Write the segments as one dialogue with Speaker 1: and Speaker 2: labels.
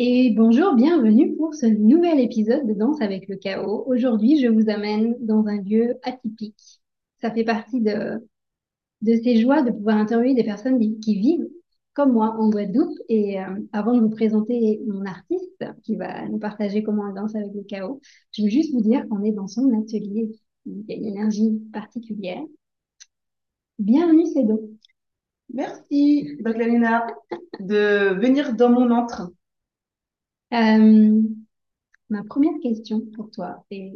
Speaker 1: Et bonjour, bienvenue pour ce nouvel épisode de Danse avec le chaos. Aujourd'hui, je vous amène dans un lieu atypique. Ça fait partie de, de ces joies de pouvoir interviewer des personnes qui vivent comme moi en Guadeloupe. Et euh, avant de vous présenter mon artiste qui va nous partager comment elle danse avec le chaos, je veux juste vous dire qu'on est dans son atelier. Il y a une énergie particulière. Bienvenue, Cédo.
Speaker 2: Merci, Baglalina, de venir dans mon antre.
Speaker 1: Euh, ma première question pour toi, c'est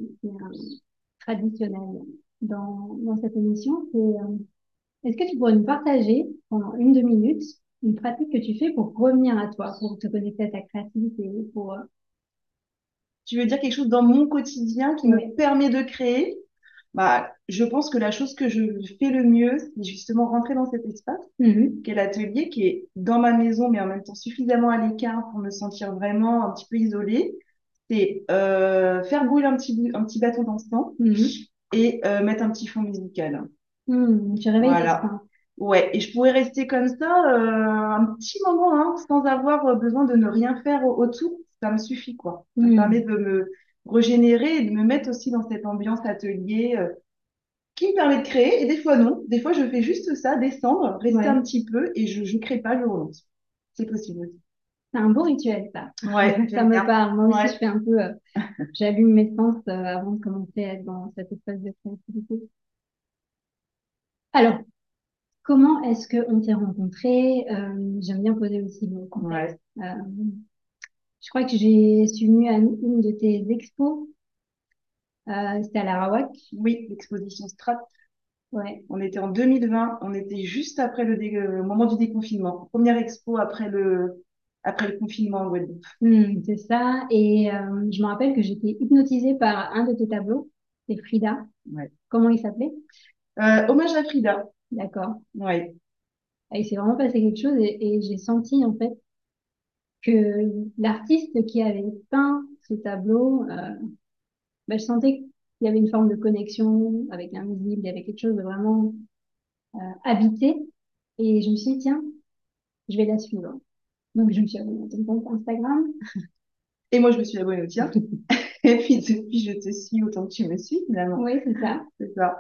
Speaker 1: traditionnelle dans, dans cette émission, c'est euh, est-ce que tu pourrais nous partager pendant une, deux minutes une pratique que tu fais pour revenir à toi, pour te connecter à ta créativité, pour... Euh,
Speaker 2: tu veux dire quelque chose dans mon quotidien qui me permet de créer? Bah, je pense que la chose que je fais le mieux, c'est justement rentrer dans cet espace,
Speaker 1: mhm.
Speaker 2: qui est l'atelier, qui est dans ma maison, mais en même temps suffisamment à l'écart pour me sentir vraiment un petit peu isolée. C'est euh, faire brûler un petit, un petit bâton d'encens
Speaker 1: Mhm.
Speaker 2: et euh, mettre un petit fond musical.
Speaker 1: Hmm, tu réveilles tes
Speaker 2: Voilà. Ouais, et je pourrais rester comme ça euh, un petit moment, hein, sans avoir besoin de ne rien faire au- autour. Ça me suffit, quoi. Ça me
Speaker 1: Hmm.
Speaker 2: permet de me régénérer et de me mettre aussi dans cette ambiance atelier euh, qui me permet de créer. Et des fois, non. Des fois, je fais juste ça, descendre, rester
Speaker 1: Ouais.
Speaker 2: un petit peu et je ne crée pas, je relance. C'est possible aussi.
Speaker 1: C'est un beau rituel, ça.
Speaker 2: Ouais,
Speaker 1: Ça me parle. Moi aussi,
Speaker 2: Ouais.
Speaker 1: je fais un peu... euh, j'allume mes sens euh, avant de commencer à être dans cet espace de créativité. Alors, comment est-ce qu'on s'est rencontrés? Euh, j'aime bien poser aussi le contexte.
Speaker 2: Ouais.
Speaker 1: Euh, je crois que j'ai suis venue à une de tes expos. Euh, c'était à l'Arawak.
Speaker 2: Oui, l'exposition Strat.
Speaker 1: Ouais.
Speaker 2: On était en 2020. On était juste après le, dé- euh, moment du déconfinement. Première expo après le, après le confinement en Guadeloupe.
Speaker 1: Hmm, c'est ça. Et euh, je me rappelle que j'étais hypnotisée par un de tes tableaux. C'est Frida.
Speaker 2: Ouais.
Speaker 1: Comment il s'appelait?
Speaker 2: Euh, hommage à Frida.
Speaker 1: D'accord.
Speaker 2: Ouais.
Speaker 1: Et il s'est vraiment passé quelque chose et, et j'ai senti en fait que l'artiste qui avait peint ce tableau, euh, ben, je sentais qu'il y avait une forme de connexion avec l'invisible, il y avait quelque chose de vraiment euh, habité. Et je me suis dit, tiens, je vais la suivre. Donc je me suis abonnée à ton compte Instagram.
Speaker 2: Et moi, je me suis abonnée au tien. Et puis, depuis, je te suis autant que tu me suis, finalement.
Speaker 1: Oui, c'est ça.
Speaker 2: C'est ça.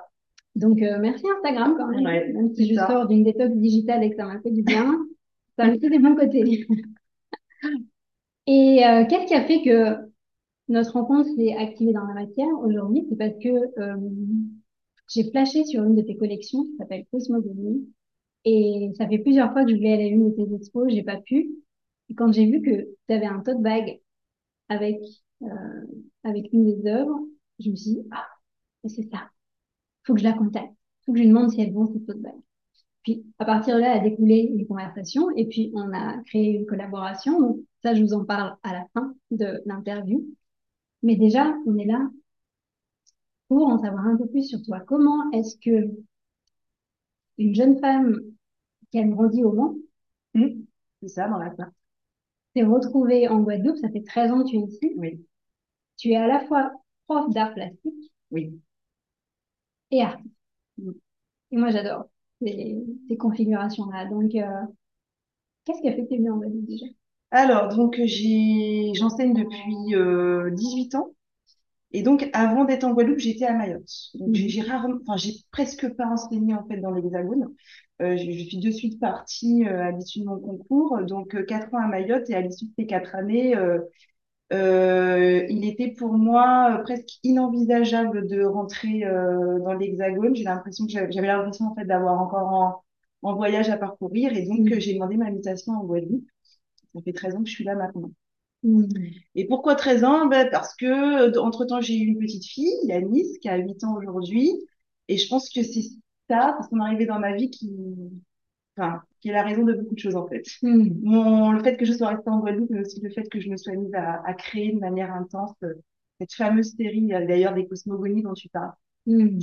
Speaker 1: Donc euh, merci Instagram quand même.
Speaker 2: Ouais,
Speaker 1: Même si je
Speaker 2: ça.
Speaker 1: sors d'une détox digitale et que ça m'a fait du bien, ça a aussi des bons côtés. Et euh, qu'est-ce qui a fait que notre rencontre s'est activée dans la matière aujourd'hui? C'est parce que euh, j'ai flashé sur une de tes collections qui s'appelle Cosmogonie. Et ça fait plusieurs fois que je voulais aller à une de tes expos, j'ai pas pu. Et quand j'ai vu que tu avais un tote bag avec, euh, avec une des œuvres, je me suis dit, ah, c'est ça. Faut que je la contacte. Faut que je lui demande si elle vend cette tote bag. Puis, à partir de là, a découlé une conversation et puis on a créé une collaboration. Donc, ça, je vous en parle à la fin de l'interview. Mais déjà, on est là pour en savoir un peu plus sur toi. Comment est-ce que une jeune femme qui a grandi au Mans,
Speaker 2: Hum, C'est ça, dans la part.
Speaker 1: t'es retrouvée en Guadeloupe, ça fait 13 ans que tu es ici.
Speaker 2: Oui,
Speaker 1: Tu es à la fois prof d'art plastique
Speaker 2: oui.
Speaker 1: et artiste.
Speaker 2: Mm.
Speaker 1: Et moi, j'adore ces, ces configurations-là. Donc, euh, qu'est-ce qui a fait que tu es venue en Guadeloupe déjà?
Speaker 2: Alors, donc, j'enseigne depuis euh, 18 ans. Et donc, avant d'être en Guadeloupe, j'étais à Mayotte. Donc, j'ai
Speaker 1: Mhm.
Speaker 2: rarement, enfin, j'ai presque pas enseigné, en fait, dans l'Hexagone. Euh, je, je suis de suite partie euh, à l'issue de mon concours. Donc, euh, quatre ans à Mayotte. Et à l'issue de ces quatre années, euh, euh, il était pour moi euh, presque inenvisageable de rentrer euh, dans l'Hexagone. J'ai l'impression que j'avais l'impression, en fait, d'avoir encore en, en voyage à parcourir. Et donc, euh,
Speaker 1: Mhm.
Speaker 2: j'ai demandé ma mutation en Guadeloupe. Ça fait 13 ans que je suis là maintenant.
Speaker 1: Mhm.
Speaker 2: Et pourquoi 13 ans? Ben, parce que, entre-temps, j'ai eu une petite fille, Yanis, qui a 8 ans aujourd'hui. Et je pense que c'est ça, c'est son arrivée dans ma vie qui, enfin, qui est la raison de beaucoup de choses, en fait.
Speaker 1: Mhm.
Speaker 2: Mon, le fait que je sois restée en Guadeloupe, mais aussi le fait que je me sois mise à, à créer de manière intense euh, cette fameuse série, euh, d'ailleurs, des cosmogonies dont tu parles.
Speaker 1: Mhm.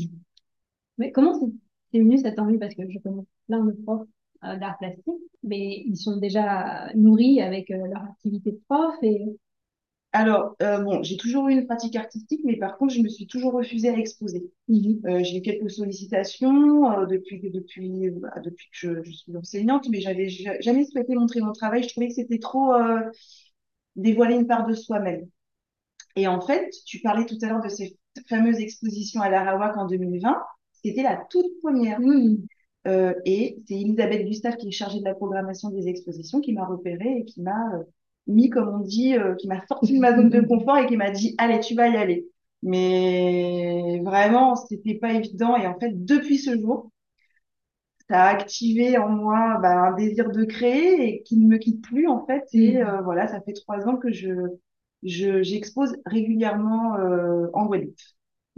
Speaker 1: Mais comment c'est c'est venu cette envie? Parce que je connais plein de profs euh, d'art plastique, mais ils sont déjà nourris avec euh, leur activité de prof et...
Speaker 2: Alors, euh, bon, j'ai toujours eu une pratique artistique, mais par contre, je me suis toujours refusée à exposer.
Speaker 1: Mhm.
Speaker 2: Euh, j'ai eu quelques sollicitations euh, depuis, depuis, bah, depuis que je, je suis enseignante, mais j'avais ja- jamais souhaité montrer mon travail. Je trouvais que c'était trop dévoiler une part de soi-même. Et en fait, tu parlais tout à l'heure de ces fameuses expositions à l'Arawak en 2020. C'était la toute première.
Speaker 1: Mhm.
Speaker 2: Euh, et c'est Elisabeth Gustave qui est chargée de la programmation des expositions qui m'a repérée et qui m'a euh, mis, comme on dit, euh, qui m'a sorti de ma zone de confort et qui m'a dit, allez, tu vas y aller. Mais vraiment, c'était pas évident. Et en fait, depuis ce jour, ça a activé en moi bah, un désir de créer et qui ne me quitte plus en fait. Et euh, voilà, ça fait trois ans que je, je, j'expose régulièrement en Guadeloupe.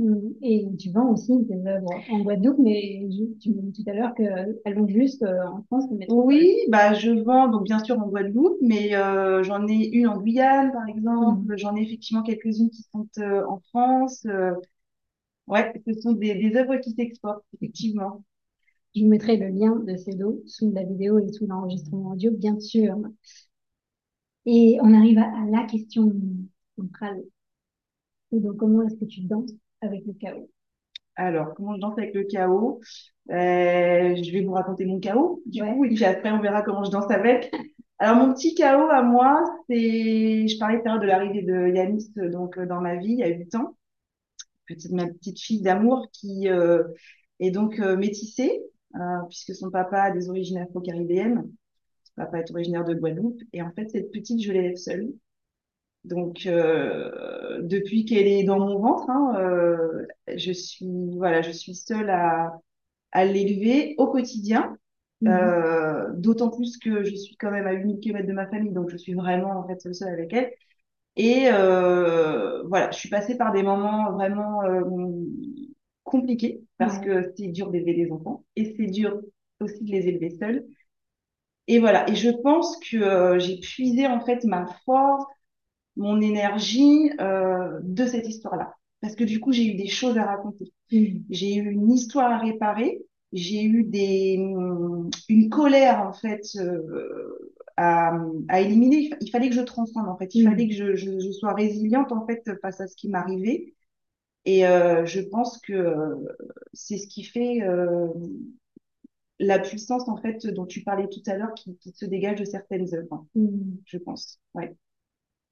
Speaker 1: Mhm. Et tu vends aussi tes œuvres en Guadeloupe, mais tu me dis tout à l'heure qu'elles vont juste euh, en France.
Speaker 2: Oui, bah je vends donc bien sûr en Guadeloupe, mais euh, j'en ai une en Guyane par exemple. J'en ai effectivement quelques-unes qui sont euh, en France. Euh, ouais, ce sont des, des œuvres qui s'exportent effectivement.
Speaker 1: Je vous mettrai le lien de ces dos sous la vidéo et sous l'enregistrement audio, bien sûr. Et on arrive à, à la question centrale. Et donc, comment est-ce que tu danses? Avec le chaos?
Speaker 2: Alors, comment je danse avec le chaos? Euh, je vais vous raconter mon chaos, du
Speaker 1: Ouais.
Speaker 2: coup, et puis après, on verra comment je danse avec. Alors, mon petit chaos à moi, c'est, je parlais tout à l'heure de l'arrivée de Yanis, donc, euh, dans ma vie, il y a 8 ans. Petite, ma petite fille d'amour qui euh, est donc euh, métissée, puisque son papa a des origines afro-caribéennes. Son papa est originaire de Guadeloupe. Et en fait, cette petite, je l'élève seule. Donc, euh, depuis qu'elle est dans mon ventre, hein, euh, je suis, voilà, je suis seule à, à l'élever au quotidien.
Speaker 1: Mhm.
Speaker 2: Euh, d'autant plus que je suis quand même à 8000 km de ma famille, donc je suis vraiment en fait seule, seule avec elle. Et euh, voilà, je suis passée par des moments vraiment euh, compliqués parce que c'est dur d'élever des enfants et c'est dur aussi de les élever seuls. Et voilà, et je pense que euh, j'ai puisé en fait ma force mon énergie euh, de cette histoire-là. Parce que du coup, j'ai eu des choses à raconter.
Speaker 1: Mhm.
Speaker 2: J'ai eu une histoire à réparer. J'ai eu des, une colère, en fait, euh, à, à éliminer. Il, fa- il fallait que je transcende, en fait. Il fallait
Speaker 1: Mhm.
Speaker 2: que je, je, je sois résiliente, en fait, face à ce qui m'arrivait. Et euh, je pense que euh, c'est ce qui fait euh, la puissance, en fait, dont tu parlais tout à l'heure, qui, qui se dégage de certaines œuvres,
Speaker 1: Mhm.
Speaker 2: je pense. Ouais.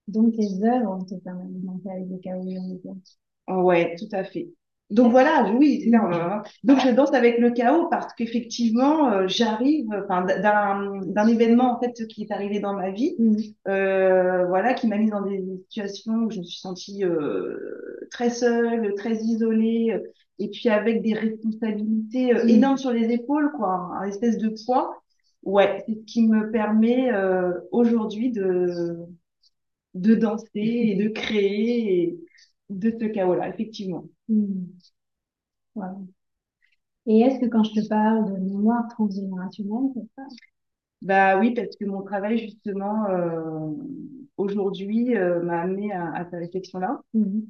Speaker 1: Donc, tes œuvres te permettent de danser avec le chaos.
Speaker 2: Ouais, tout à fait. Donc voilà, oui.
Speaker 1: Mhm.
Speaker 2: euh, Donc je danse avec le chaos parce qu'effectivement, euh, j'arrive, enfin, d'un d'un événement en fait qui est arrivé dans ma vie,
Speaker 1: Mhm.
Speaker 2: euh, voilà, qui m'a mise dans des situations où je me suis sentie euh, très seule, très isolée, et puis avec des responsabilités euh,
Speaker 1: Mhm.
Speaker 2: énormes sur les épaules, quoi, un espèce de poids. Ouais, c'est ce qui me permet euh, aujourd'hui de de danser et de créer et de ce chaos-là, effectivement.
Speaker 1: Voilà. Et est-ce que quand je te parle de mémoire transgénérationnelle, c'est ça?
Speaker 2: Bah oui, parce que mon travail, justement, euh, aujourd'hui, euh, m'a amené à, à cette réflexion-là.
Speaker 1: Mhm.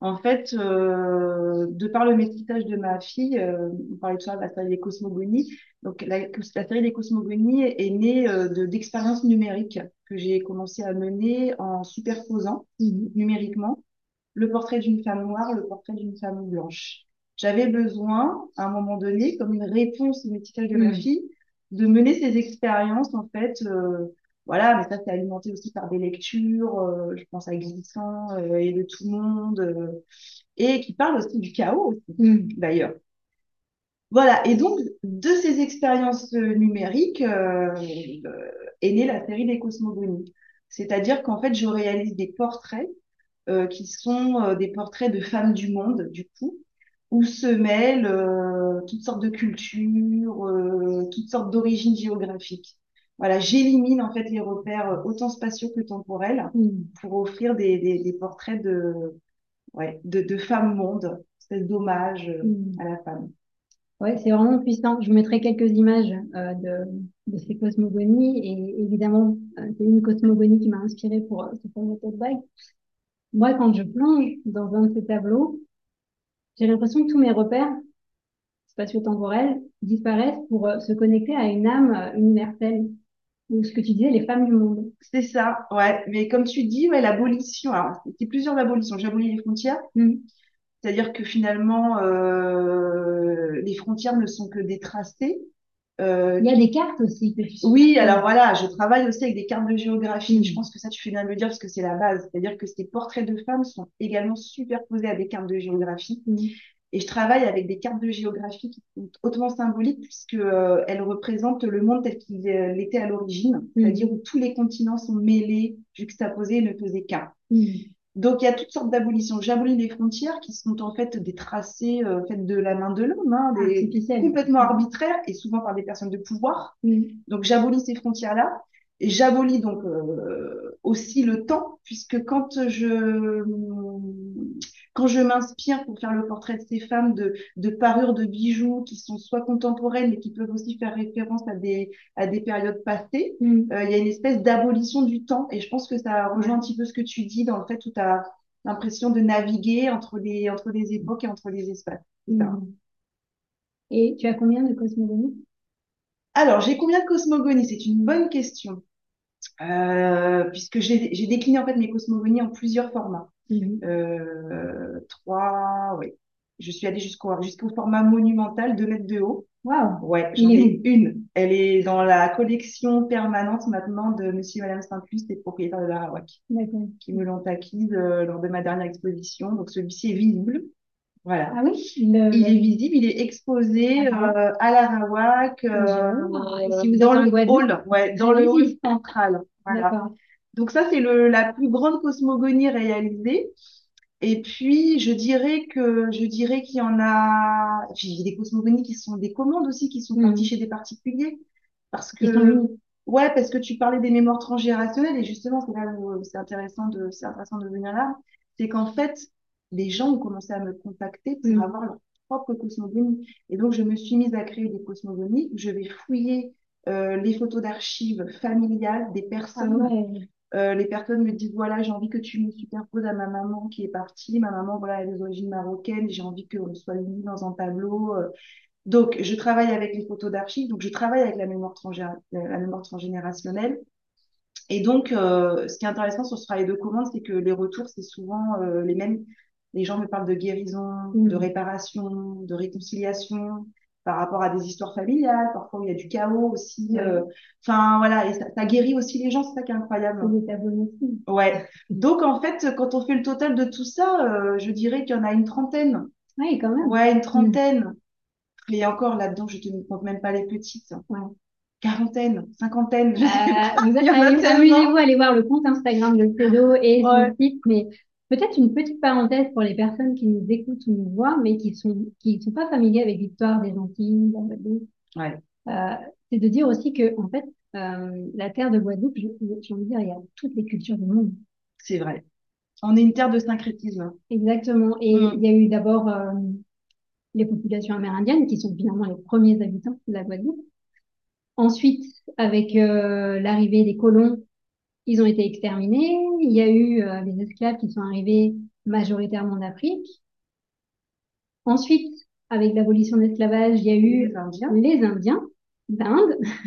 Speaker 2: En fait, euh, de par le métissage de ma fille, euh, on parlait de ça, la série des cosmogonies. Donc, la, la série des cosmogonies est née euh, de, d'expériences numériques que j'ai commencé à mener en superposant
Speaker 1: Mhm.
Speaker 2: numériquement le portrait d'une femme noire, le portrait d'une femme blanche. J'avais besoin, à un moment donné, comme une réponse au métissage de ma
Speaker 1: Mhm.
Speaker 2: fille, de mener ces expériences, en fait. Voilà, mais ça, c'est alimenté aussi par des lectures, euh, je pense à Glissant euh, et de tout le monde, euh, et qui parle aussi du chaos, aussi,
Speaker 1: Mhm.
Speaker 2: d'ailleurs. Voilà, et donc, de ces expériences numériques est née la série des cosmogonies. C'est-à-dire qu'en fait, je réalise des portraits qui sont des portraits de femmes du monde, du coup, où se mêlent toutes sortes de cultures, toutes sortes d'origines géographiques. Voilà, j'élimine en fait les repères euh, autant spatiaux que temporels
Speaker 1: Mhm.
Speaker 2: pour offrir des, des, des portraits de, ouais, de, de femmes monde, espèce d'hommage
Speaker 1: Mhm.
Speaker 2: à la femme.
Speaker 1: Ouais, c'est vraiment puissant. Je vous mettrai quelques images euh, de, de ces cosmogonies et évidemment, euh, c'est une cosmogonie qui m'a inspirée pour euh, ce tote bag. Moi, quand je plonge dans un de ces tableaux, j'ai l'impression que tous mes repères spatio-temporels disparaissent pour se connecter à une âme universelle, ou ce que tu disais, les femmes du monde.
Speaker 2: C'est ça, ouais. Mais comme tu dis, ouais, l'abolition, alors, c'est plusieurs abolitions. J'abolis les frontières,
Speaker 1: Mhm.
Speaker 2: c'est-à-dire que finalement, euh, les frontières ne sont que des tracés. Euh,
Speaker 1: Il y a des cartes aussi que tu
Speaker 2: oui, alors voilà, je travaille aussi avec des cartes de géographie. Je pense que ça, tu fais bien de le dire parce que c'est la base. C'est-à-dire que ces portraits de femmes sont également superposés à des cartes de géographie.
Speaker 1: Mhm.
Speaker 2: Et je travaille avec des cartes de géographie qui sont hautement symboliques puisque euh, elles représentent le monde tel qu'il euh, l'était à l'origine, c'est-à-dire où tous les continents sont mêlés, juxtaposés et ne faisaient qu'un.
Speaker 1: Mhm.
Speaker 2: Donc, il y a toutes sortes d'abolitions. J'abolis les frontières qui sont en fait des tracés euh, faits de la main de l'homme, hein, des, complètement arbitraires et souvent par des personnes de pouvoir.
Speaker 1: Mhm.
Speaker 2: Donc, j'abolis ces frontières-là. Et j'abolis donc euh, aussi le temps, puisque quand je, quand je m'inspire pour faire le portrait de ces femmes de, de parures de bijoux qui sont soit contemporaines, mais qui peuvent aussi faire référence à des, à des périodes passées,
Speaker 1: Mhm.
Speaker 2: euh, il y a une espèce d'abolition du temps. Et je pense que ça rejoint un petit peu ce que tu dis dans le fait où tu as l'impression de naviguer entre les, entre les époques et entre les espaces.
Speaker 1: Mhm. Et tu as combien de cosmogonies?
Speaker 2: Alors, j'ai combien de cosmogonies? C'est une bonne question. Euh, puisque j'ai j'ai décliné en fait mes cosmogonies en plusieurs formats.
Speaker 1: Mhm.
Speaker 2: Euh, trois, oui. Je suis allée jusqu'au jusqu'au format monumental, 2 mètres de haut.
Speaker 1: Waouh!
Speaker 2: Ouais, j'en ai une. Elle est dans la collection permanente maintenant de Monsieur et Madame Saint-Just, les propriétaires de
Speaker 1: D'accord.
Speaker 2: qui me l'ont acquise euh, lors de ma dernière exposition. Donc celui-ci est visible. Voilà.
Speaker 1: Ah oui? Le,
Speaker 2: Il est visible, il est exposé
Speaker 1: Ah.
Speaker 2: euh, à l'Arawak, euh,
Speaker 1: Et si
Speaker 2: dans le hall, ouais, dans le hall central. Voilà. Donc ça, c'est la plus grande cosmogonie réalisée. Et puis, je dirais que, je dirais qu'il y en a, puis il y a des cosmogonies qui sont des commandes aussi, qui sont
Speaker 1: Mhm.
Speaker 2: parties chez des particuliers. Parce
Speaker 1: sont
Speaker 2: que, ouais, parce que tu parlais des mémoires transgénérationnelles et justement, c'est là où c'est intéressant de, c'est intéressant de venir là. C'est qu'en fait, les gens ont commencé à me contacter pour
Speaker 1: Mhm.
Speaker 2: avoir leur propre cosmogonie. Et donc, je me suis mise à créer des cosmogonies où je vais fouiller euh, les photos d'archives familiales des
Speaker 1: Ah
Speaker 2: personnes
Speaker 1: ouais.
Speaker 2: Euh, les personnes me disent, voilà, j'ai envie que tu me superposes à ma maman qui est partie. Ma maman, voilà, elle a des origines marocaines. J'ai envie qu'on soit unis dans un tableau. euh. Donc, je travaille avec les photos d'archives. Donc, je travaille avec la mémoire, la mémoire transgénérationnelle. Et donc, euh, ce qui est intéressant sur ce travail de commande, c'est que les retours, c'est souvent euh, les mêmes. Les gens me parlent de guérison, de réparation, de réconciliation par rapport à des histoires familiales, parfois où il y a du chaos aussi. Euh. Enfin, voilà, et ça, ça guérit aussi les gens, c'est ça qui est incroyable.
Speaker 1: Aussi.
Speaker 2: Ouais. Donc, en fait, quand on fait le total de tout ça, euh, je dirais qu'il y en a une trentaine.
Speaker 1: Oui, quand même.
Speaker 2: Ouais, une trentaine. Et encore là-dedans, je ne compte même pas les petites.
Speaker 1: Ouais.
Speaker 2: Quarantaine, cinquantaine, je sais
Speaker 1: Euh,
Speaker 2: pas.
Speaker 1: vous
Speaker 2: Il y en a
Speaker 1: amusez-
Speaker 2: tellement.
Speaker 1: Amusez-vous à aller voir le compte Instagram de Cédo et son
Speaker 2: Ouais.
Speaker 1: site, mais peut-être une petite parenthèse pour les personnes qui nous écoutent ou nous voient, mais qui sont qui sont pas familiers avec l'histoire des Antilles, Guadeloupe.
Speaker 2: Ouais.
Speaker 1: Euh, c'est de dire aussi que en fait, euh, la terre de Guadeloupe, j'ai envie de dire, il y a toutes les cultures du monde.
Speaker 2: C'est vrai. On est une terre de syncrétisme.
Speaker 1: Exactement. Et
Speaker 2: Mm.
Speaker 1: il y a eu d'abord euh, les populations amérindiennes qui sont finalement les premiers habitants de la Guadeloupe. Ensuite, avec euh, l'arrivée des colons, ils ont été exterminés. Il y a eu euh, les esclaves qui sont arrivés majoritairement d'Afrique. Ensuite, avec l'abolition de l'esclavage, il y a eu
Speaker 2: Les Indiens.
Speaker 1: les Indiens d'Inde.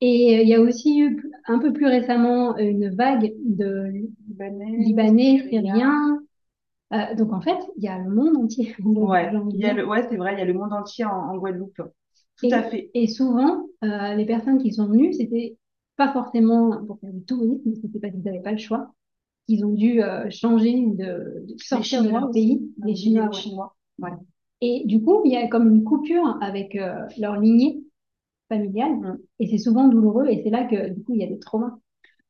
Speaker 1: Et euh, il y a aussi eu un peu plus récemment une vague de
Speaker 2: Libanais,
Speaker 1: Libanais,
Speaker 2: Syriens.
Speaker 1: Euh, donc en fait, il y a le monde entier.
Speaker 2: Ouais,
Speaker 1: j'ai envie de
Speaker 2: il y a
Speaker 1: dire.
Speaker 2: le, ouais, c'est vrai, il y a le monde entier en, en Guadeloupe. Tout
Speaker 1: Et,
Speaker 2: à fait.
Speaker 1: et souvent, euh, les personnes qui sont venues, c'était pas forcément pour faire du tourisme, c'était parce qu'ils n'avaient pas le choix. Ils ont dû euh, changer de, de sortir de leur pays, les
Speaker 2: Les
Speaker 1: Chinois. ouais.
Speaker 2: Chinois.
Speaker 1: Et du coup, il y a comme une coupure avec euh, leur lignée familiale,
Speaker 2: Mm.
Speaker 1: et c'est souvent douloureux, et c'est là que du coup, il y a des traumas.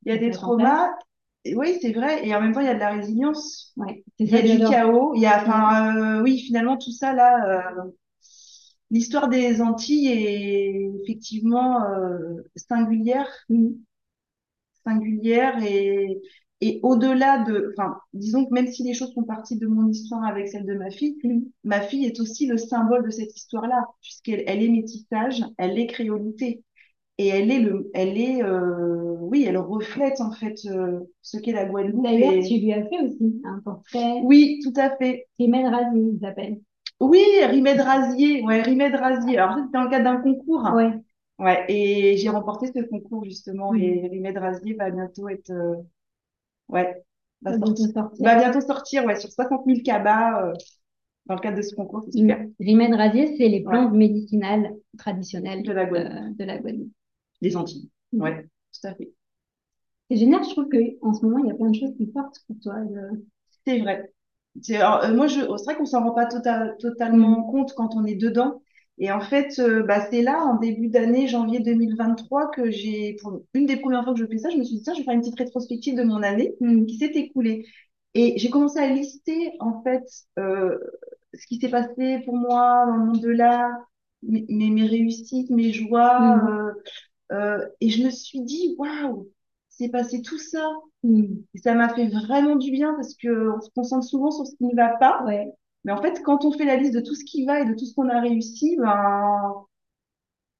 Speaker 2: Il y a des traumas. Oui, c'est vrai. Et en même temps, il y a de la résilience.
Speaker 1: Ouais,
Speaker 2: Il y a du chaos. Il y a, enfin, euh, oui, finalement, tout ça là. euh, l'histoire des Antilles est effectivement euh, singulière,
Speaker 1: Mm.
Speaker 2: singulière et et au-delà de, enfin, disons que même si les choses font partie de mon histoire avec celle de ma fille,
Speaker 1: Mm.
Speaker 2: ma fille est aussi le symbole de cette histoire-là, puisqu'elle elle est métissage, elle est créolité. Et elle est le, elle est, euh, oui, elle reflète en fait euh, ce qu'est la Guadeloupe.
Speaker 1: D'ailleurs,
Speaker 2: et-
Speaker 1: tu lui as fait aussi un portrait.
Speaker 2: Oui, tout à fait.
Speaker 1: Rimed Razi, il s'appelle.
Speaker 2: Oui, Rimed Razier, ouais, Rimed Razier. Alors ça, c'était dans le cadre d'un concours.
Speaker 1: Ouais.
Speaker 2: Ouais, et j'ai remporté ce concours justement.
Speaker 1: Mhm.
Speaker 2: Et Rimed Razier va bientôt être, euh, ouais, va sortir,
Speaker 1: te sortir.
Speaker 2: va bientôt sortir, ouais, sur 60 000 cabas euh, dans le cadre de ce concours. C'est super.
Speaker 1: Rimed Razier, c'est les plantes médicinales traditionnelles
Speaker 2: De la Guadeloupe.
Speaker 1: euh, de la Guadeloupe.
Speaker 2: Des Antilles.
Speaker 1: Mhm.
Speaker 2: Ouais, tout à fait.
Speaker 1: C'est génial, je trouve qu'en ce moment, il y a plein de choses qui sortent pour toi. de-
Speaker 2: C'est vrai. Alors, euh, moi, je, c'est vrai qu'on s'en rend pas tota- totalement compte quand on est dedans. Et en fait, euh, bah, c'est là, en début d'année, janvier 2023, que j'ai, pour une des premières fois que je fais ça, je me suis dit, tiens, je vais faire une petite rétrospective de mon année
Speaker 1: Mm.
Speaker 2: qui s'est écoulée. Et j'ai commencé à lister, en fait, euh, ce qui s'est passé pour moi dans le monde de l'art, mes, mes, mes réussites, mes joies.
Speaker 1: Mm.
Speaker 2: euh, euh, et je me suis dit, waouh, c'est passé tout ça. Et ça m'a fait vraiment du bien parce que on se concentre souvent sur ce qui ne va pas.
Speaker 1: Ouais.
Speaker 2: Mais en fait, quand on fait la liste de tout ce qui va et de tout ce qu'on a réussi, ben,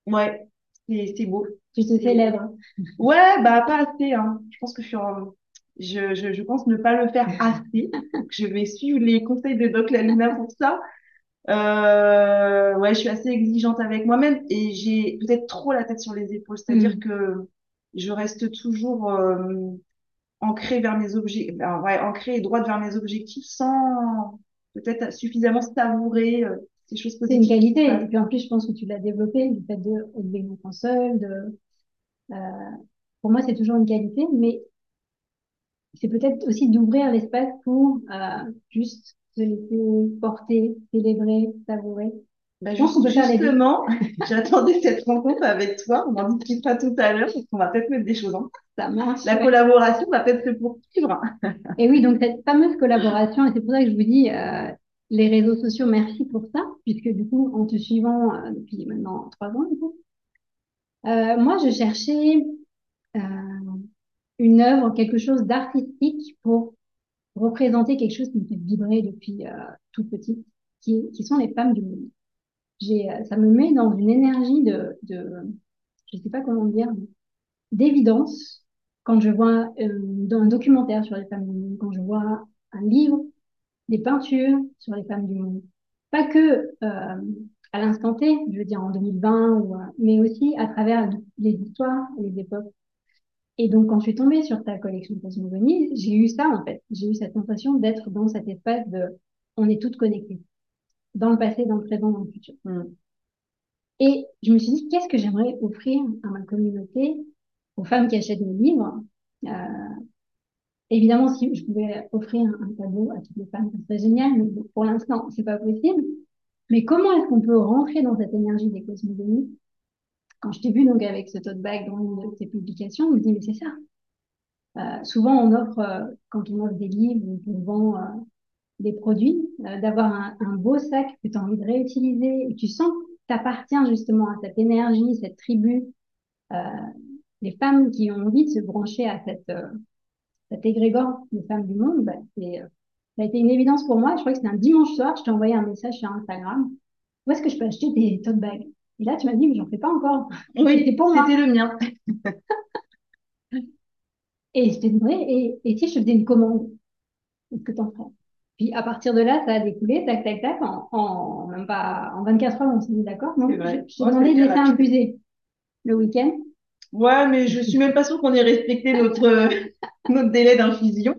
Speaker 2: ouais, c'est, beau.
Speaker 1: Tu te célèbres.
Speaker 2: Ouais, bah, pas assez, hein. Je pense que je suis en- je, je, je pense ne pas le faire assez. Je vais suivre les conseils de Doc Laluna pour ça. Euh, ouais, je suis assez exigeante avec moi-même et j'ai peut-être trop la tête sur les épaules. C'est-à-dire
Speaker 1: Mm.
Speaker 2: que je reste toujours, euh, ancrée vers mes objectifs, ouais, ancrée et droite vers mes objectifs sans peut-être suffisamment savourer euh, ces choses
Speaker 1: C'est une
Speaker 2: positives.
Speaker 1: qualité.
Speaker 2: Ouais.
Speaker 1: Et puis en plus, je pense que tu l'as développé, le fait de élever enfant seul. De, euh, pour moi, c'est toujours une qualité, mais c'est peut-être aussi d'ouvrir l'espace pour euh, juste se laisser porter, célébrer, savourer.
Speaker 2: Bah,
Speaker 1: Je pense
Speaker 2: justement, j'attendais cette rencontre avec toi. On en discutera tout à l'heure parce qu'on va peut-être mettre des choses en place.
Speaker 1: Ça marche.
Speaker 2: La
Speaker 1: ouais.
Speaker 2: collaboration va peut-être se poursuivre.
Speaker 1: Et oui, donc cette fameuse collaboration, et c'est pour ça que je vous dis, euh, les réseaux sociaux, merci pour ça, puisque du coup, en te suivant euh, depuis maintenant trois ans, du coup, euh, moi, je cherchais euh, une œuvre, quelque chose d'artistique pour représenter quelque chose qui me fait vibrer depuis euh, tout petit, qui, qui sont les femmes du monde. Euh, ça me met dans une énergie de, de je sais pas comment dire, d'évidence quand je vois euh, un documentaire sur les femmes du monde, quand je vois un livre, des peintures sur les femmes du monde. Pas que euh, à l'instant T, je veux dire en 2020, ou, euh, mais aussi à travers les histoires les époques. Et donc, quand je suis tombée sur ta collection Cosmogonie, j'ai eu ça, en fait. J'ai eu cette sensation d'être dans cet espace de on est toutes connectées. Dans le passé, dans le présent, dans le futur.
Speaker 2: Mm.
Speaker 1: Et je me suis dit, qu'est-ce que j'aimerais offrir à ma communauté, aux femmes qui achètent mes livres? Euh, Évidemment, si je pouvais offrir un cadeau à toutes les femmes, ça serait génial, mais pour l'instant, c'est pas possible. Mais comment est-ce qu'on peut rentrer dans cette énergie des cosmogonies Quand je t'ai vu donc avec ce tote bag dans une de tes publications, je me dis, mais c'est ça. Euh, souvent, on offre, euh, quand on offre des livres qu'on vend euh, des produits, euh, d'avoir un, un beau sac que tu as envie de réutiliser et tu sens que t'appartiens justement à cette énergie, cette tribu, euh, les femmes qui ont envie de se brancher à cette, euh, cet égrégore des femmes du monde, bah, c'est, euh, ça a été une évidence pour moi. Je crois que c'était un dimanche soir, je t'ai envoyé un message sur Instagram. Où est-ce que je peux acheter des tote bags? Et là, tu m'as dit, mais j'en fais pas encore.
Speaker 2: Oui,
Speaker 1: C'était pour moi.
Speaker 2: c'était le mien.
Speaker 1: Et je t'ai ouais, et, et si je te faisais une commande Est-ce que t'en ferais? Puis à partir de là, ça a découlé, tac, tac, tac, en, en même pas en 24 heures, on s'est dit d'accord. Donc,
Speaker 2: Ouais,
Speaker 1: demandé de laisser infuser le week-end.
Speaker 2: Ouais, mais je suis même pas sûre qu'on ait respecté notre, notre délai d'infusion.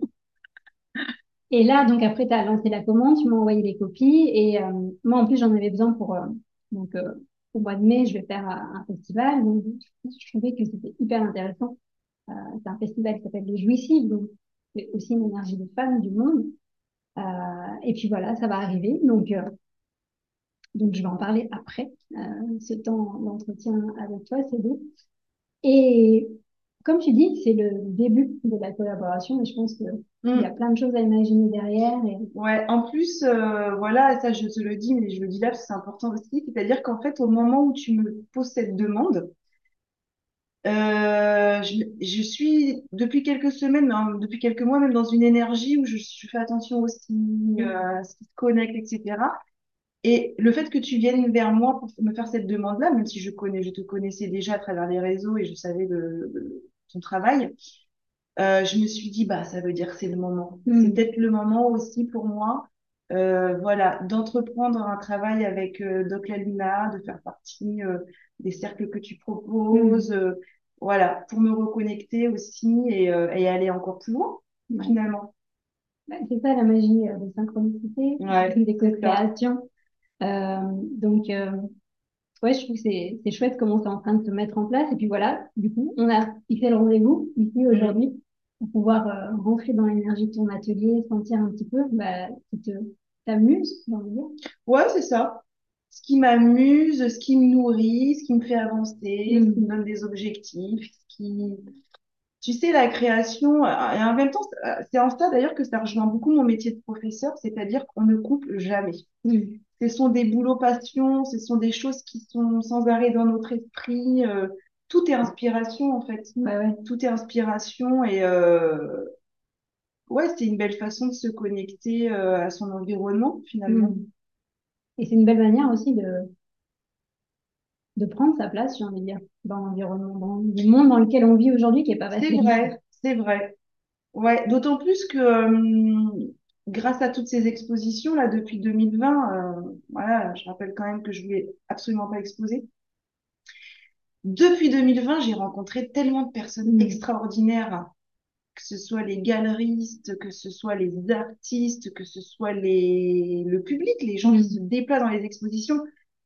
Speaker 1: Et là, donc après, tu as lancé la commande, tu m'as envoyé les copies. Et euh, moi, en plus, j'en avais besoin pour. euh, donc, euh, au mois de mai, je vais faire un festival. Donc, je trouvais que c'était hyper intéressant. C'est un festival qui s'appelle Les Jouissives, donc c'est aussi une énergie de femmes du monde. Euh, et puis voilà, ça va arriver. Donc, euh, donc je vais en parler après euh, ce temps d'entretien avec toi, c'est beau. Et comme tu dis, c'est le début de la collaboration. Et je pense qu'il y a
Speaker 2: Mm.
Speaker 1: plein de choses à imaginer derrière. Et
Speaker 2: Ouais, en plus, euh, voilà, ça je te le dis, mais je le dis là parce que c'est important aussi, c'est-à-dire qu'en fait, au moment où tu me poses cette demande, euh, je, je suis depuis quelques semaines, hein, depuis quelques mois même dans une énergie où je, je fais attention aussi euh, à ce qui se connecte, etc. Et le fait que tu viennes vers moi pour me faire cette demande-là, même si je connais, je te connaissais déjà à travers les réseaux et je savais de, de ton travail, euh, je me suis dit, bah, ça veut dire que c'est le moment. C'est
Speaker 1: Mm.
Speaker 2: peut-être le moment aussi pour moi, euh, voilà, d'entreprendre un travail avec euh, Doc La Luna, de faire partie euh, des cercles que tu proposes, euh, voilà, pour me reconnecter aussi et, et aller encore plus loin,
Speaker 1: Ouais.
Speaker 2: finalement.
Speaker 1: Bah, C'est ça la magie des synchronicités,
Speaker 2: Ouais,
Speaker 1: des co-créations. Donc, ouais, je trouve que c'est c'est chouette comment c'est en train de se mettre en place. Et puis voilà, du coup, on a fixé le rendez-vous ici aujourd'hui pour pouvoir rentrer dans l'énergie de ton atelier, sentir un petit peu bah, t'amuse, j'ai envie de dire.
Speaker 2: Ouais, c'est ça. Ce qui m'amuse, ce qui me nourrit, ce qui me fait avancer, ce qui me
Speaker 1: Mm.
Speaker 2: donne des objectifs, ce qui, Tu sais, la création, et en même temps, c'est en ça d'ailleurs que ça rejoint beaucoup mon métier de professeur, c'est-à-dire qu'on ne coupe jamais.
Speaker 1: Mm.
Speaker 2: Ce sont des boulots passion, ce sont des choses qui sont sans arrêt dans notre esprit. euh, tout est inspiration en fait.
Speaker 1: Ouais.
Speaker 2: Tout est inspiration et euh, ouais, c'est une belle façon de se connecter euh, à son environnement finalement.
Speaker 1: Mm. Et c'est une belle manière aussi de, de prendre sa place, j'ai envie de dire, dans l'environnement, dans le monde dans lequel on vit aujourd'hui, qui est pas
Speaker 2: C'est
Speaker 1: facile.
Speaker 2: vrai, c'est vrai. Ouais, d'autant plus que euh, grâce à toutes ces expositions là depuis 2020, euh, voilà, je rappelle quand même que je voulais absolument pas exposer. Depuis 2020, j'ai rencontré tellement de personnes
Speaker 1: Mm.
Speaker 2: extraordinaires, que ce soit les galeristes, que ce soit les artistes, que ce soit les le public, les gens qui
Speaker 1: Mm.
Speaker 2: se déplacent dans les expositions.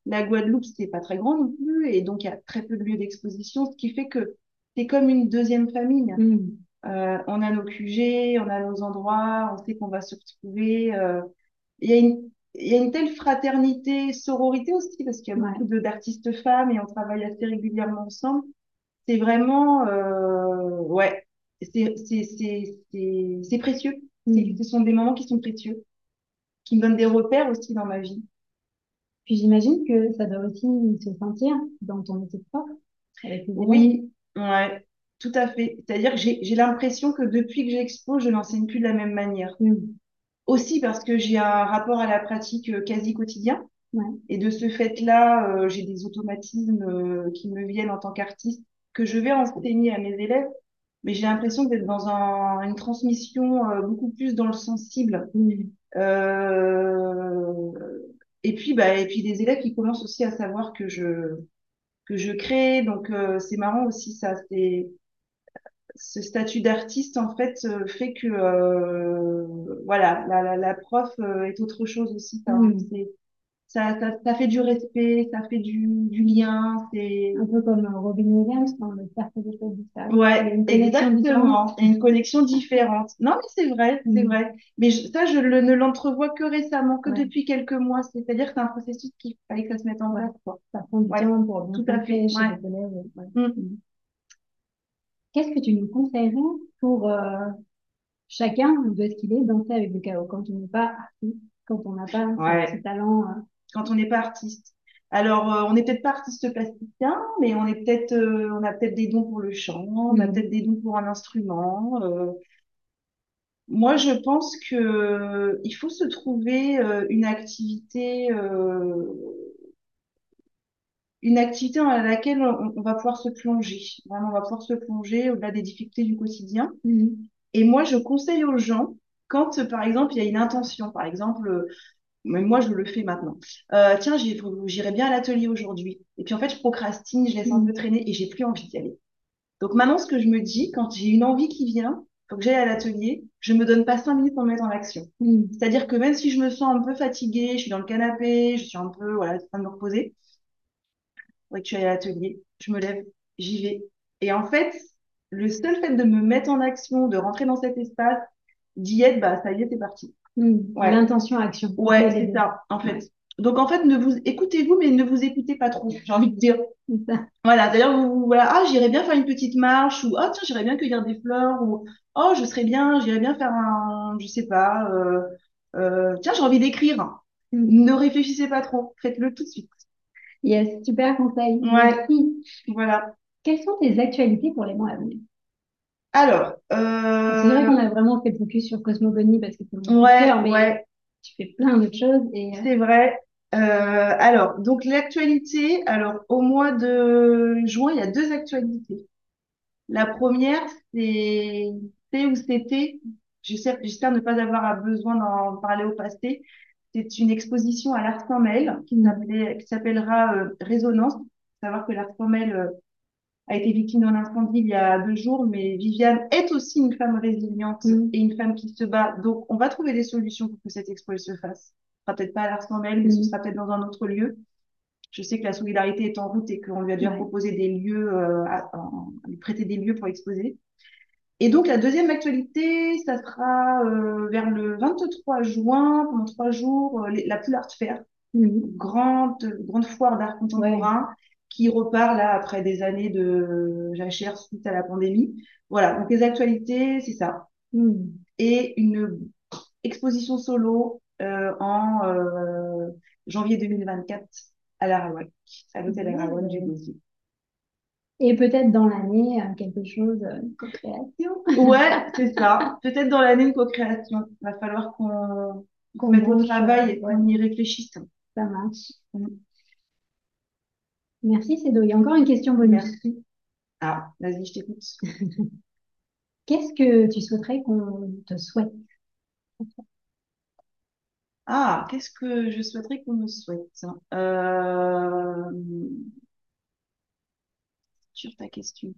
Speaker 2: La Guadeloupe, c'est pas très grand non plus, et donc il y a très peu de lieux d'exposition, ce qui fait que c'est comme une deuxième famille.
Speaker 1: Mm.
Speaker 2: Euh, on a nos QG, on a nos endroits, on sait qu'on va se retrouver. euh, Il y a une, il y a une telle fraternité, sororité aussi, parce qu'il y a
Speaker 1: Ouais.
Speaker 2: beaucoup d'artistes femmes et on travaille assez régulièrement ensemble. C'est vraiment, euh, ouais, c'est précieux. C'est-
Speaker 1: Mm.
Speaker 2: Ce sont des moments qui sont précieux, qui me donnent des repères aussi dans ma vie.
Speaker 1: Puis j'imagine que ça doit aussi se sentir dans ton métier de prof.
Speaker 2: Oui, ouais, tout à fait. C'est-à-dire que j'ai l'impression que depuis que j'expose, je n'enseigne plus de la même manière.
Speaker 1: Mm.
Speaker 2: Aussi parce que j'ai un rapport à la pratique euh, quasi quotidien.
Speaker 1: Ouais.
Speaker 2: Et de ce fait-là, euh, j'ai des automatismes euh, qui me viennent en tant qu'artiste que je vais enseigner à mes élèves. Mais j'ai l'impression d'être dans un- une transmission euh, beaucoup plus dans le sensible. Euh, et puis, bah, et puis des élèves qui commencent aussi à savoir que je que je crée. Donc euh, c'est marrant aussi ça. C'est ce statut d'artiste en fait euh, fait que euh, voilà la, la, la prof euh, est autre chose aussi. Ça, ça ça fait du respect ça fait du, du lien c'est
Speaker 1: Un peu comme euh, Robin Williams dans le cercle des choses a
Speaker 2: ouais
Speaker 1: une
Speaker 2: exactement. Et une connexion différente. Non mais c'est vrai c'est
Speaker 1: Mm.
Speaker 2: vrai. Mais je- ça je le, ne l'entrevois que récemment que
Speaker 1: Ouais.
Speaker 2: depuis quelques mois. C'est-à-dire que c'est un processus qu'il fallait que ça se mette en place quoi.
Speaker 1: Ça prend du
Speaker 2: Ouais,
Speaker 1: temps pour bien
Speaker 2: tout à fait
Speaker 1: chez
Speaker 2: ouais.
Speaker 1: les élèves.
Speaker 2: Mm.
Speaker 1: Mm. Qu'est-ce que tu nous conseillerais pour euh, chacun de ce qu'il est danser avec le chaos quand on n'est pas artiste, quand on n'a pas ce talent euh,
Speaker 2: quand on n'est pas artiste. Alors, euh, on n'est peut-être pas artiste plasticien, mais on est peut-être, euh, on a peut-être des dons pour le chant, on a
Speaker 1: Mm.
Speaker 2: peut-être des dons pour un instrument. euh. Moi, je pense que il faut se trouver une activité, une activité dans laquelle on, on va pouvoir se plonger. Vraiment, on va pouvoir se plonger au-delà des difficultés du quotidien.
Speaker 1: Mm.
Speaker 2: Et moi, je conseille aux gens quand, par exemple, il y a une intention, par exemple, mais moi, je le fais maintenant. Euh, tiens, j'irai bien à l'atelier aujourd'hui. Et puis, en fait, je procrastine, je laisse un peu traîner et j'ai plus envie d'y aller. Donc, maintenant, ce que je me dis, quand j'ai une envie qui vient, faut que j'aille à l'atelier, je me donne pas cinq minutes pour me mettre en action. Mm. C'est-à-dire que même si je me sens un peu fatiguée, je suis dans le canapé, je suis un peu, voilà, en train de me reposer, ouais, que je suis à l'atelier, je me lève, j'y vais. Et en fait, le seul fait de me mettre en action, de rentrer dans cet espace, d'y être, bah, ça y est, c'est parti.
Speaker 1: Mm. L'intention action.
Speaker 2: Ouais, c'est ça, en fait. Donc en fait, ne vous écoutez-vous, mais ne vous écoutez pas trop, j'ai envie de dire. Voilà, d'ailleurs, vous, voilà, ah, j'irais bien faire une petite marche, ou oh tiens, j'irais bien cueillir des fleurs, ou oh, je serais bien, j'irais bien faire un, je sais pas, euh, euh, tiens, j'ai envie d'écrire. Mm. Ne réfléchissez pas trop, faites-le tout de suite.
Speaker 1: Yes, super conseil.
Speaker 2: Ouais. Voilà.
Speaker 1: Quelles sont tes actualités pour les mois à venir?
Speaker 2: Alors, euh...
Speaker 1: c'est vrai qu'on a vraiment fait le focus sur Cosmogonie parce que
Speaker 2: c'est mon ouais, mais ouais.
Speaker 1: tu fais plein d'autres choses. Et...
Speaker 2: Euh, c'est vrai. Euh, alors, donc l'actualité, alors au mois de juin, il y a deux actualités. La première, c'est ou c'était, j'espère ne pas avoir besoin d'en parler au passé, c'est une exposition à l'Art Formel qui s'appellera euh, Résonance. savoir que l'Art Formel euh, a été victime d'un incendie il y a deux jours, mais Viviane est aussi une femme résiliente et une femme qui se bat. Donc, on va trouver des solutions pour que cette expo se fasse. Ce sera peut-être pas à Formel, mais ce sera peut-être dans un autre lieu. Je sais que la solidarité est en route et qu'on lui a déjà proposé des lieux, euh, à, lui prêter des lieux pour exposer. Et donc, la deuxième actualité, ça sera euh, vers le 23 juin, pendant trois jours, euh, la Poule Art Fair, une grande, grande foire d'art contemporain qui repart là après des années de jachère suite à la pandémie. Voilà, donc les actualités, c'est ça. Mm. Et une exposition solo euh, en euh, janvier 2024 à la à l'hôtel Araouac du
Speaker 1: et peut-être dans l'année, euh, quelque chose, euh, une co-création.
Speaker 2: Ouais, c'est ça. Peut-être dans l'année, une co-création. Il va falloir qu'on qu mette au travail et qu'on y réfléchisse.
Speaker 1: Ça marche. Mm. Merci, Cédo. Il y a encore une question bonus. Merci.
Speaker 2: Ah, vas-y, je t'écoute.
Speaker 1: Qu'est-ce que tu souhaiterais qu'on te souhaite?
Speaker 2: Ah, qu'est-ce que je souhaiterais qu'on me souhaite? Euh dur ta question.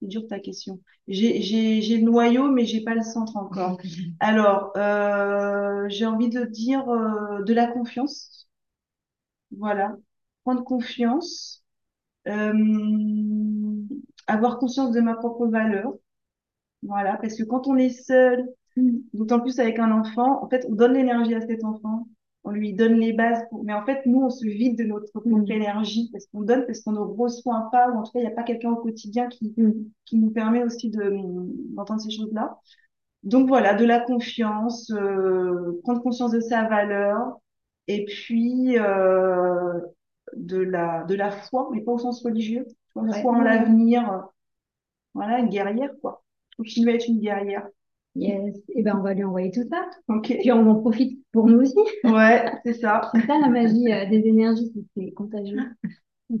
Speaker 2: C'est dur ta question. J'ai le noyau, mais j'ai pas le centre encore. Alors, euh, j'ai envie de dire euh, de la confiance. Voilà. Prendre confiance. Euh, avoir conscience de ma propre valeur. Voilà. Parce que quand on est seul, d'autant plus avec un enfant, en fait, on donne l'énergie à cet enfant on lui donne les bases. Pour... Mais en fait, nous, on se vide de notre propre mm. énergie parce qu'on donne, parce qu'on ne reçoit pas, ou en tout cas, il n'y a pas quelqu'un au quotidien qui, mm. qui nous permet aussi de, d'entendre ces choses-là. Donc voilà, de la confiance, euh, prendre conscience de sa valeur, et puis euh, de la de la foi, mais pas au sens religieux, la foi en l'avenir. Voilà, une guerrière, quoi. Continuer à être une guerrière.
Speaker 1: Yes. Et eh ben, on va lui envoyer tout ça. Ok. Puis on en profite pour nous aussi.
Speaker 2: Ouais, c'est ça.
Speaker 1: c'est ça la magie euh, des énergies, c'est contagieux.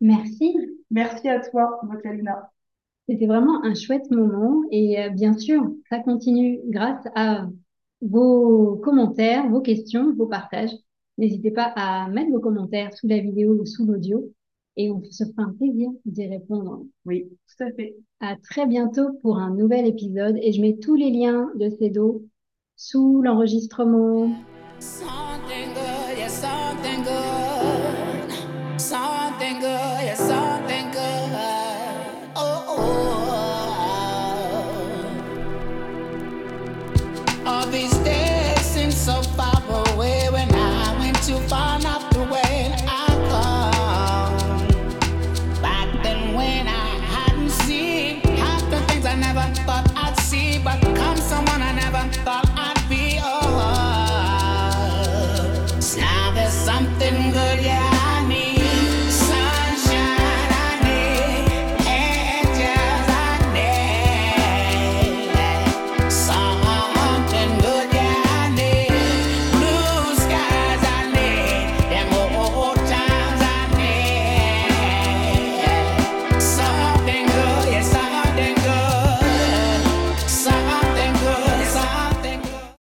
Speaker 1: Merci.
Speaker 2: Merci à toi, Luna.
Speaker 1: C'était vraiment un chouette moment et euh, bien sûr, ça continue grâce à vos commentaires, vos questions, vos partages. N'hésitez pas à mettre vos commentaires sous la vidéo ou sous l'audio et on se fera un plaisir d'y répondre.
Speaker 2: Oui, tout à fait.
Speaker 1: À très bientôt pour un nouvel épisode et je mets tous les liens de CEDO sous l'enregistrement.